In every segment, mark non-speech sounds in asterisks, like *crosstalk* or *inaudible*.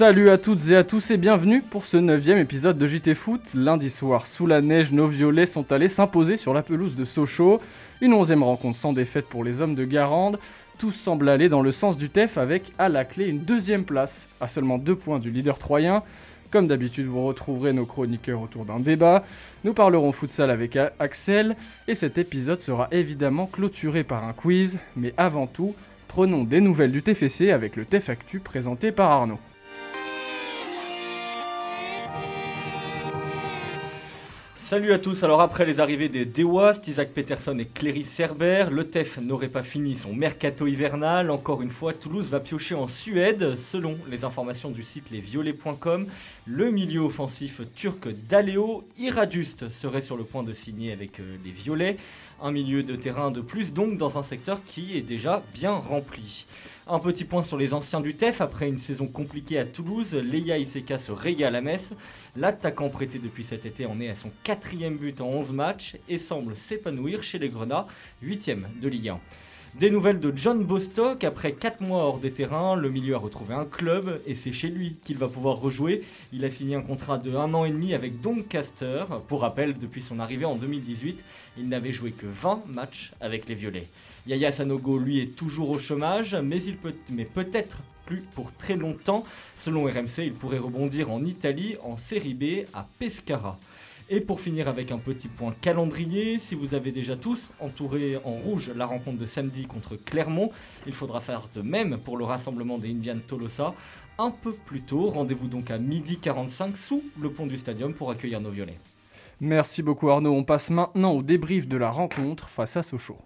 Salut à toutes et à tous et bienvenue pour ce neuvième épisode de JT Foot. Lundi soir, sous la neige, nos violets sont allés s'imposer sur la pelouse de Sochaux. Une onzième rencontre sans défaite pour les hommes de Garande. Tout semble aller dans le sens du TEF avec à la clé une deuxième place, à seulement deux points du leader troyen. Comme d'habitude, vous retrouverez nos chroniqueurs autour d'un débat. Nous parlerons futsal avec Axel et cet épisode sera évidemment clôturé par un quiz. Mais avant tout, prenons des nouvelles du TFC avec le TEF Actu présenté par Arnaud. Salut à tous, alors après les arrivées des Dewast, Isaac Peterson et Cléry Cerber, le TEF n'aurait pas fini son mercato hivernal. Encore une fois, Toulouse va piocher en Suède. Selon les informations du site lesviolets.com, le milieu offensif turc d'Aléo Iraduste serait sur le point de signer avec euh, les Violets. Un milieu de terrain de plus donc dans un secteur qui est déjà bien rempli. Un petit point sur les anciens du TEF. Après une saison compliquée à Toulouse, Leia Iseka se régale à Metz. L'attaquant prêté depuis cet été en est à son quatrième but en 11 matchs et semble s'épanouir chez les Grenats, 8 de Ligue 1. Des nouvelles de John Bostock. Après 4 mois hors des terrains, le milieu a retrouvé un club et c'est chez lui qu'il va pouvoir rejouer. Il a signé un contrat de 1 an et demi avec Doncaster. Pour rappel, depuis son arrivée en 2018, il n'avait joué que 20 matchs avec les Violets. Yaya Sanogo, lui, est toujours au chômage, mais peut-être plus pour très longtemps. Selon RMC, il pourrait rebondir en Italie, en Série B, à Pescara. Et pour finir avec un petit point calendrier, si vous avez déjà tous entouré en rouge la rencontre de samedi contre Clermont, il faudra faire de même pour le rassemblement des Indians Tolosa un peu plus tôt. Rendez-vous donc à midi 45 sous le pont du stadium pour accueillir nos violets. Merci beaucoup Arnaud, on passe maintenant au débrief de la rencontre face à Sochaux.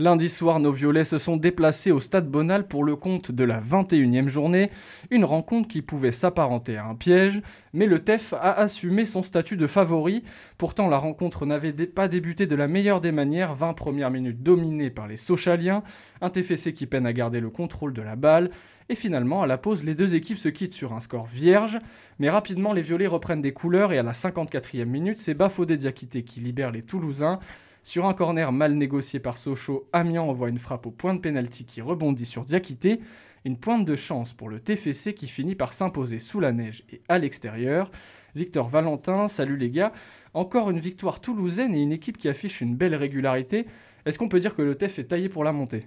Lundi soir, nos violets se sont déplacés au stade Bonal pour le compte de la 21e journée, une rencontre qui pouvait s'apparenter à un piège, mais le TEF a assumé son statut de favori. Pourtant, la rencontre n'avait pas débuté de la meilleure des manières, 20 premières minutes dominées par les Sochaliens, un TFC qui peine à garder le contrôle de la balle, et finalement, à la pause, les deux équipes se quittent sur un score vierge, mais rapidement, les violets reprennent des couleurs et à la 54e minute, c'est Bafodé Diakité qui libère les Toulousains. Sur un corner mal négocié par Sochaux, Amiens envoie une frappe au point de pénalty qui rebondit sur Diakité. Une pointe de chance pour le TFC qui finit par s'imposer sous la neige et à l'extérieur. Victor Valentin, salut les gars. Encore une victoire toulousaine et une équipe qui affiche une belle régularité. Est-ce qu'on peut dire que le TEF est taillé pour la montée?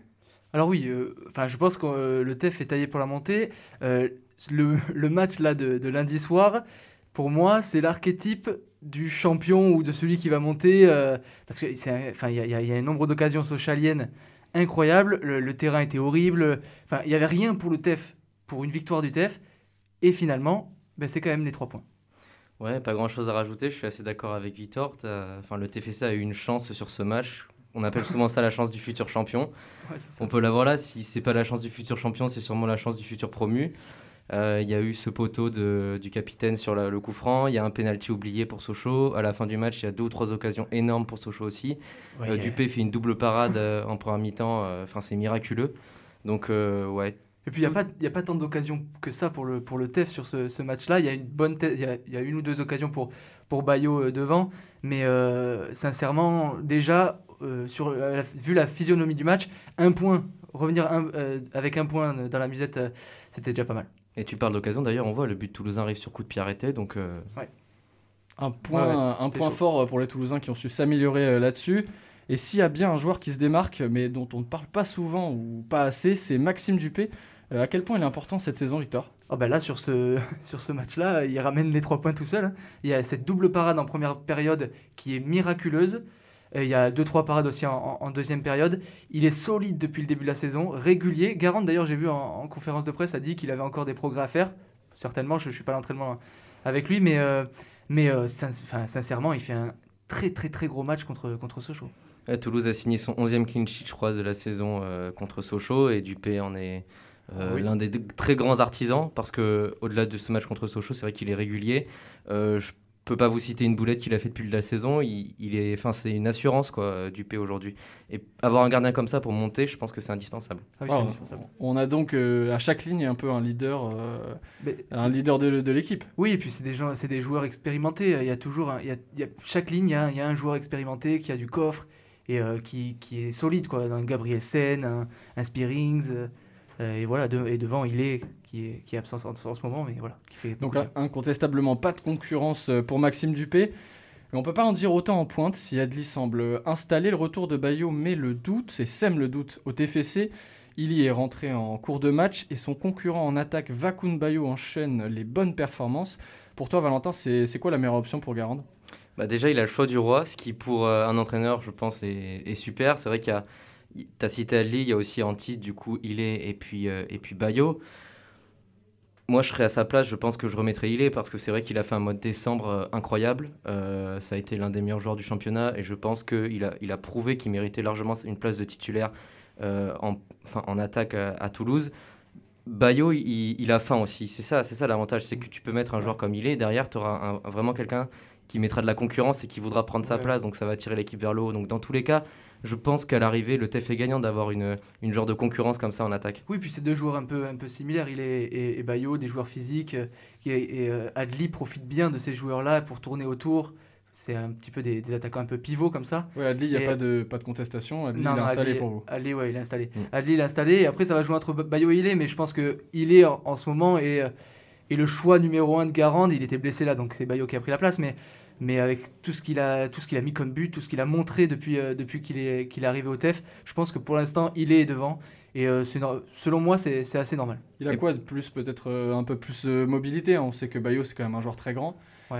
Alors oui, euh, enfin je pense que euh, le TEF est taillé pour la montée. Euh, le, match de lundi soir, pour moi, c'est l'archétype du champion ou de celui qui va monter. Euh, parce qu'il enfin, y, y, a un nombre d'occasions socialiennes incroyables. Le, terrain était horrible. Enfin, il n'y avait rien pour le TEF, pour une victoire du TEF. Et finalement, ben, c'est quand même les trois points. Ouais, pas grand chose à rajouter. Je suis assez d'accord avec Victor. Enfin, le TFC a eu une chance sur ce match. On appelle souvent ça la chance du futur champion. On peut l'avoir là. Si c'est pas la chance du futur champion, c'est sûrement la chance du futur promu. Euh, il y a eu ce poteau du capitaine sur le coup franc. Il y a un penalty oublié pour Sochaux. À la fin du match, il y a deux ou trois occasions énormes pour Sochaux aussi. Euh, Dupé fait une double parade euh, en première mi-temps. Enfin, c'est miraculeux. Donc, ouais. Et puis, il n'y a, pas, a pas tant d'occasions que ça pour le, pour le TEF sur ce, match-là. Il y a une bonne il y, a une ou deux occasions pour, pour Bayo devant. Mais sincèrement, déjà, sur, vu la physionomie du match, un point, revenir avec un point dans la musette, c'était déjà pas mal. Et tu parles d'occasion, d'ailleurs, on voit le but toulousain arrive sur coup de pied arrêté, donc... Euh, un point, un point fort euh, pour les Toulousains qui ont su s'améliorer euh, là-dessus. Et s'il y a bien un joueur qui se démarque, mais dont on ne parle pas souvent ou pas assez, c'est Maxime Dupé. à quel point il est important cette saison, Victor? Oh ben Là, sur ce, *laughs* sur ce match-là, il ramène les trois points tout seul. Hein. Il y a cette double parade en première période qui est miraculeuse. Il y a 2-3 parades aussi en, deuxième période. Il est solide depuis le début de la saison, régulier. Garant, d'ailleurs, j'ai vu en, conférence de presse, a dit qu'il avait encore des progrès à faire. Certainement, je ne suis pas à l'entraînement avec lui, mais, euh, mais euh, sincèrement, il fait un très très très gros match contre, contre Sochaux. Toulouse a signé son 11e clean sheet, je crois, de la saison euh, contre Sochaux, et Dupé en est l'un des très grands artisans, parce que au delà de ce match contre Sochaux, c'est vrai qu'il est régulier. je peux pas vous citer une boulette qu'il a fait depuis la saison. Il, est, enfin, c'est une assurance quoi du P aujourd'hui. Et avoir un gardien comme ça pour monter, je pense que c'est indispensable. Ah on a donc à chaque ligne un peu un leader, un leader de, l'équipe. Oui, et puis c'est des gens, c'est des joueurs expérimentés. Il y a toujours, il, y a, chaque ligne, il y, a, un joueur expérimenté qui a du coffre et qui, qui, est solide quoi. Dans Gabriel Sen, un, un Spearings. Euh, et voilà, et devant, il est qui est, qui est absent en, ce moment, mais voilà. Qui fait Donc incontestablement pas de concurrence euh, pour Maxime Dupé. Mais on peut pas en dire autant en pointe si Adli semble installer le retour de Bayo, mais le doute, c'est sème le doute au TFC. Il y est rentré en cours de match et son concurrent en attaque, Vakun Bayo, enchaîne les bonnes performances. Pour toi, Valentin, c'est quoi la meilleure option pour Garande? Bah Déjà, il a le choix du roi, ce qui pour euh, un entraîneur, je pense, est, est super. C'est vrai qu'il y a T'as cité Ali, il y a aussi Antis, du coup, Ilé et puis, euh, et puis Bayo. Moi, je serais à sa place, je pense que je remettrais Ilé parce que c'est vrai qu'il a fait un mois de décembre euh, incroyable. Euh, ça a été l'un des meilleurs joueurs du championnat et je pense qu'il a, il a prouvé qu'il méritait largement une place de titulaire en, en attaque à, Toulouse. Bayo, il, a faim aussi. C'est ça, c'est ça l'avantage, c'est que tu peux mettre un joueur comme il est, derrière, tu auras vraiment quelqu'un qui mettra de la concurrence et qui voudra prendre sa place, donc ça va tirer l'équipe vers le haut. Donc dans tous les cas, je pense qu'à l'arrivée, le TEF est gagnant d'avoir une, une genre de concurrence comme ça en attaque. Oui, puis c'est deux joueurs un peu, un peu similaires. Il est, et, Bayo, des joueurs physiques. Euh, et, euh, Adli profite bien de ces joueurs-là pour tourner autour. C'est un petit peu des, attaquants un peu pivots comme ça. Oui, Adli, il n'y a pas, de, pas de contestation. Adli, il est installé pour vous. Adli, ouais, il est installé. Mm. Adli, il est installé. Et après, ça va jouer entre Bayo et Ilé. Mais je pense que est en, en ce moment est, est le choix numéro un de Garande. Il était blessé là, donc c'est Bayo qui a pris la place. Mais mais avec tout ce qu'il a, tout ce qu'il a mis comme but, tout ce qu'il a montré depuis, euh, depuis qu'il est, qu'il est arrivé au TEF, je pense que pour l'instant, il est devant. Et euh, selon moi, c'est, assez normal. Il a quoi de plus Peut-être euh, un peu plus de mobilité? On sait que Bayo, c'est quand même un joueur très grand.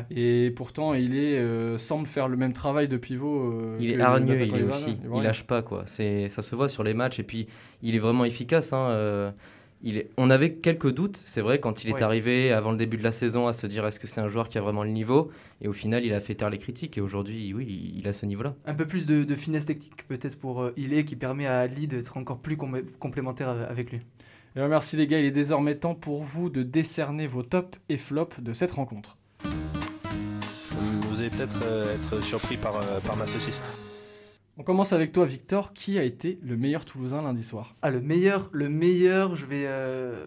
Et pourtant, il est, semble faire le même travail de pivot. il est hargneux, il est aussi. Il lâche pas. Quoi. C'est, ça se voit sur les matchs. Et puis, il est vraiment efficace. Hein, on avait quelques doutes, c'est vrai, quand il est arrivé avant le début de la saison à se dire est-ce que c'est un joueur qui a vraiment le niveau? Et au final, il a fait taire les critiques et aujourd'hui, oui, il a ce niveau-là. Un peu plus de, finesse technique peut-être pour euh, Ilé qui permet à Ali d'être encore plus complémentaire avec lui. Eh merci les gars, il est désormais temps pour vous de décerner vos tops et flops de cette rencontre. Vous allez peut-être euh, être surpris par, euh, par ma saucisse. On commence avec toi, Victor. Qui a été le meilleur Toulousain lundi soir? Ah, le meilleur, le meilleur, je vais. Euh...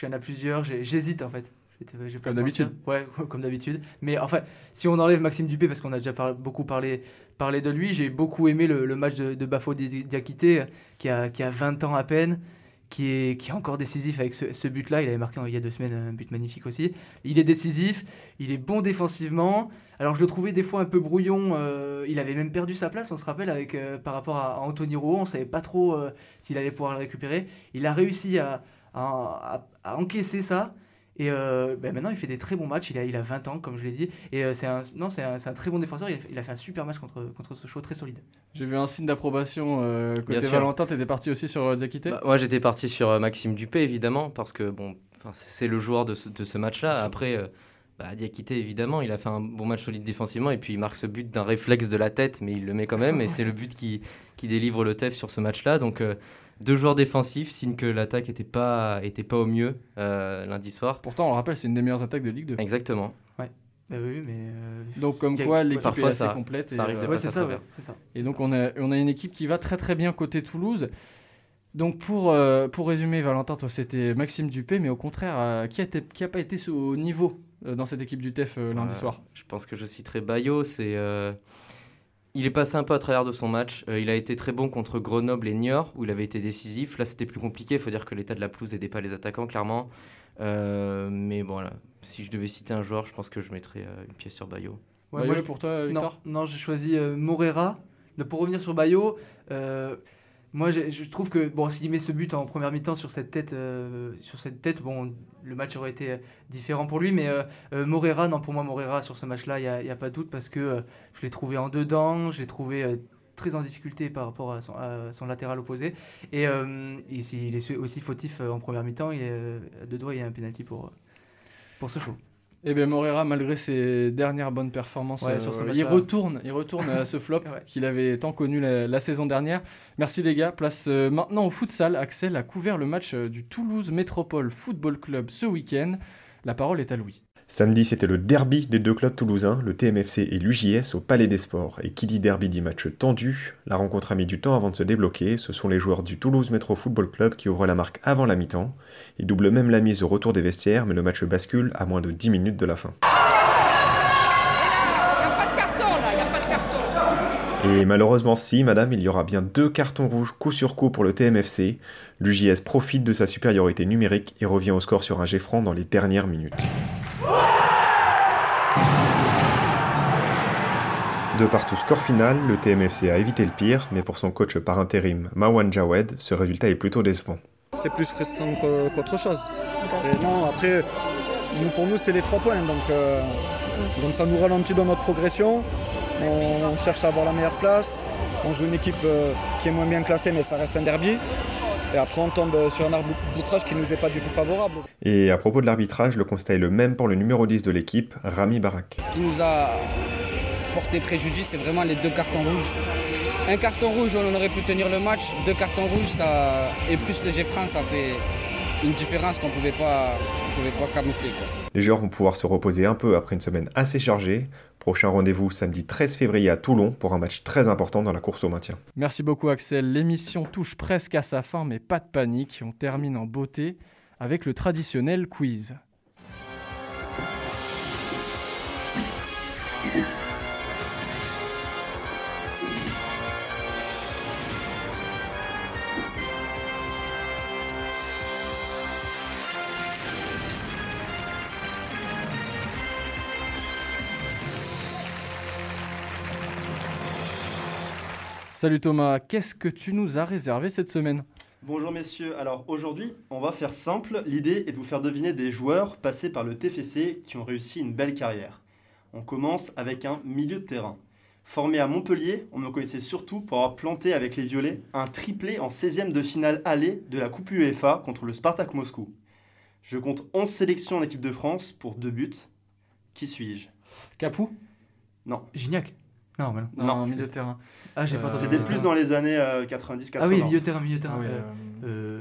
J'en ai plusieurs, j'hésite en fait. Comme d'habitude. Ouais, *laughs* comme d'habitude. Mais enfin, si on enlève Maxime Dupé, parce qu'on a déjà beaucoup parlé, parlé de lui, j'ai beaucoup aimé le, match de, de Bafo Diakité, qui a, qui a 20 ans à peine, qui est, qui est encore décisif avec ce, but-là. Il avait marqué il y a deux semaines un but magnifique aussi. Il est décisif, il est bon défensivement. Alors je le trouvais des fois un peu brouillon. Euh, il avait même perdu sa place, on se rappelle, avec, euh, par rapport à, Anthony Rouault. On ne savait pas trop euh, s'il allait pouvoir le récupérer. Il a réussi à, encaisser ça. Et ben maintenant, il fait des très bons matchs. Il a, il a 20 ans, comme je l'ai dit. Et c'est un, non, c'est un, un, très bon défenseur. Il a, fait un super match contre, contre ce show, très solide. J'ai vu un signe d'approbation côté Valentin. Tu étais parti aussi sur Diakité? Bah, Moi, j'étais parti sur Maxime Dupé, évidemment, parce que bon, c'est le joueur de ce, de ce match-là. Après bah, Diakité, évidemment, il a fait un bon match solide défensivement et puis il marque ce but d'un réflexe de la tête, mais il le met quand même. et *laughs* c'est le but qui, qui délivre le TEF sur ce match-là. Donc, euh, deux joueurs défensifs, signe que l'attaque n'était pas, était pas au mieux euh, lundi soir. Pourtant, on le rappelle, c'est une des meilleures attaques de Ligue 2. Exactement. Ouais. Bah oui, mais euh, Donc, comme quoi, l'équipe est assez complète. Ça arrive c'est ça, ça, Et donc, on a, on a une équipe qui va très très bien côté Toulouse. Donc pour, pour résumer, Valentin, toi c'était Maxime Dupé, mais au contraire, qui n'a qui a pas été au niveau euh, dans cette équipe du TEF euh, lundi soir? Je pense que je citerai Bayo. C'est, euh, il est passé un peu à travers de son match. il a été très bon contre Grenoble et Niort, où il avait été décisif. Là, c'était plus compliqué. Il faut dire que l'état de la pelouse n'aidait pas les attaquants, clairement. mais bon, là, si je devais citer un joueur, je pense que je mettrais une pièce sur Bayo. Ouais, Bayo pour toi, Victor? Non, j'ai choisi Morera. Pour revenir sur Bayo, moi, je trouve que bon, s'il met ce but en première mi-temps sur cette tête, euh, sur cette tête, bon, le match aurait été différent pour lui. Mais euh, euh, Morera, non, pour moi, Morera sur ce match-là, il n'y a, pas de doute parce que je l'ai trouvé en dedans, je l'ai trouvé très en difficulté par rapport à son, latéral opposé. Et il, est aussi fautif en première mi-temps. Il est deux doigts, il y a un penalty pour pour ce show. Et eh bien Morera, malgré ses dernières bonnes performances, euh, il retourne, il retourne à *laughs* ce flop qu'il avait tant connu la, saison dernière. Merci les gars. Place euh, maintenant au futsal. Axel a couvert le match euh, du Toulouse Métropole Football Club ce week-end. La parole est à Louis. Samedi, c'était le derby des deux clubs toulousains, le TMFC et l'UJS au Palais des Sports. Et qui dit derby dit match tendu. La rencontre a mis du temps avant de se débloquer. Ce sont les joueurs du Toulouse Metro Football Club qui ouvrent la marque avant la mi-temps. Ils doublent même la mise au retour des vestiaires, mais le match bascule à moins de 10 minutes de la fin. Et malheureusement si, madame, il y aura bien deux cartons rouges coup sur coup pour le TMFC. L'UJS profite de sa supériorité numérique et revient au score sur un Geffran dans les dernières minutes. De partout score final, le TMFC a évité le pire, mais pour son coach par intérim Mawan Jawed, ce résultat est plutôt décevant. C'est plus frustrant qu'autre chose. non, après, nous, pour nous, c'était les trois points, donc, euh, donc ça nous ralentit dans notre progression. On, cherche à avoir la meilleure place. On joue une équipe euh, qui est moins bien classée, mais ça reste un derby. Et après, on tombe sur un arbitrage qui ne nous est pas du tout favorable. Et à propos de l'arbitrage, le constat est le même pour le numéro 10 de l'équipe, Rami Barak. Ce qui nous a porté préjudice, c'est vraiment les deux cartons rouges. Un carton rouge, on aurait pu tenir le match. Deux cartons rouges, ça... et plus le G-France, ça fait une différence qu'on ne pouvait pas, pouvait pas camoufler. Les joueurs vont pouvoir se reposer un peu après une semaine assez chargée. Prochain rendez-vous samedi 13 février à Toulon pour un match très important dans la course au maintien. Merci beaucoup Axel. L'émission touche presque à sa fin, mais pas de panique. On termine en beauté avec le traditionnel quiz. Salut Thomas, qu'est-ce que tu nous as réservé cette semaine? Bonjour messieurs, alors aujourd'hui on va faire simple, l'idée est de vous faire deviner des joueurs passés par le TFC qui ont réussi une belle carrière. On commence avec un milieu de terrain. Formé à Montpellier, on me connaissait surtout pour avoir planté avec les Violets un triplé en 16e de finale aller de la Coupe UEFA contre le Spartak Moscou. Je compte 11 sélections en équipe de France pour deux buts. Qui suis-je? Capou? Non. Gignac? Non, mais non. non, milieu de terrain. Ah, j'ai pas C'était plus dans les années 90-80. Euh, ah oui, milieu terrain, milieu terrain. Ah, euh, euh,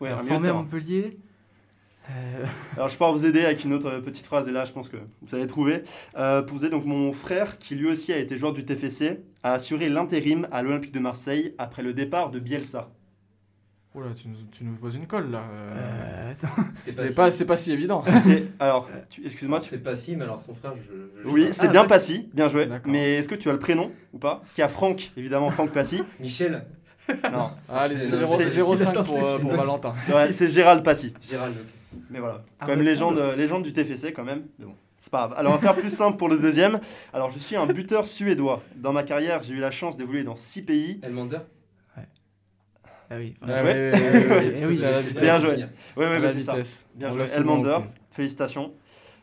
ouais, formé à Montpellier. *laughs* Alors je peux vous aider avec une autre petite phrase et là je pense que vous allez trouver. pour vous aider, donc mon frère qui lui aussi a été joueur du TFC a assuré l'intérim à l'Olympique de Marseille après le départ de Bielsa. Oh tu nous, tu nous poses une colle là. Euh... *laughs* c'est pas, pas, si évident. *laughs* *laughs* Alors, excuse-moi. C'est pas si, mais alors son frère, je. oui, c'est bien Passy, bien joué. Mais est-ce que tu as le prénom ou pas? Parce qu'il y a Franck, évidemment, Franck Passy. Michel Non. Allez, c'est 0,5 pour, euh, pour Valentin. Ouais, c'est Gérald Passy. Gérald, ok. Mais voilà, ah, quand même légende, légende du TFC quand même. Mais bon. C'est pas grave. Alors, on va faire plus simple pour le deuxième. Alors, je suis un buteur suédois. Dans ma carrière, j'ai eu la chance d'évoluer dans six pays. Elmander ah oui. Bien joué. Bien joué. Oui, oui, c'est ça. Bien joué. Elmander, félicitations.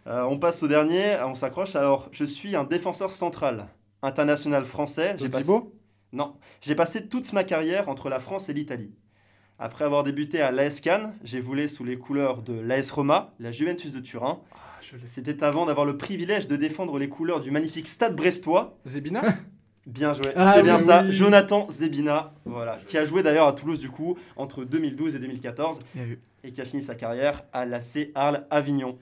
Euh, on passe au dernier, on s'accroche. Alors, je suis un défenseur central, international français. J'ai passé... Non, j'ai passé toute ma carrière entre la France et l'Italie. Après avoir débuté à l'AS Cannes, j'ai volé sous les couleurs de l'AS Roma, la Juventus de Turin. Ah, C'était avant d'avoir le privilège de défendre les couleurs du magnifique Stade brestois. Zebina *laughs* Bien joué, ah c'est bien ça. Jonathan Zebina, voilà, qui a joué d'ailleurs à Toulouse du coup entre 2012 et 2014 et qui a fini sa carrière à l'AC Arles Avignon.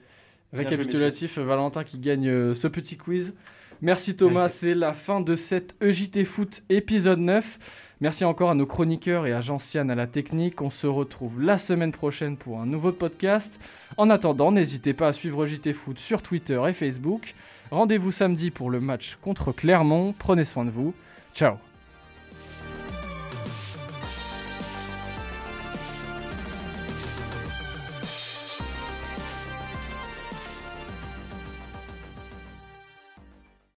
Récapitulatif, Valentin qui gagne euh, ce petit quiz. Merci Thomas, c'est la fin de cette EJT Foot épisode 9. Merci encore à nos chroniqueurs et à Gentiane à la technique. On se retrouve la semaine prochaine pour un nouveau podcast. En attendant, n'hésitez pas à suivre EJT Foot sur Twitter et Facebook. Rendez-vous samedi pour le match contre Clermont. Prenez soin de vous. Ciao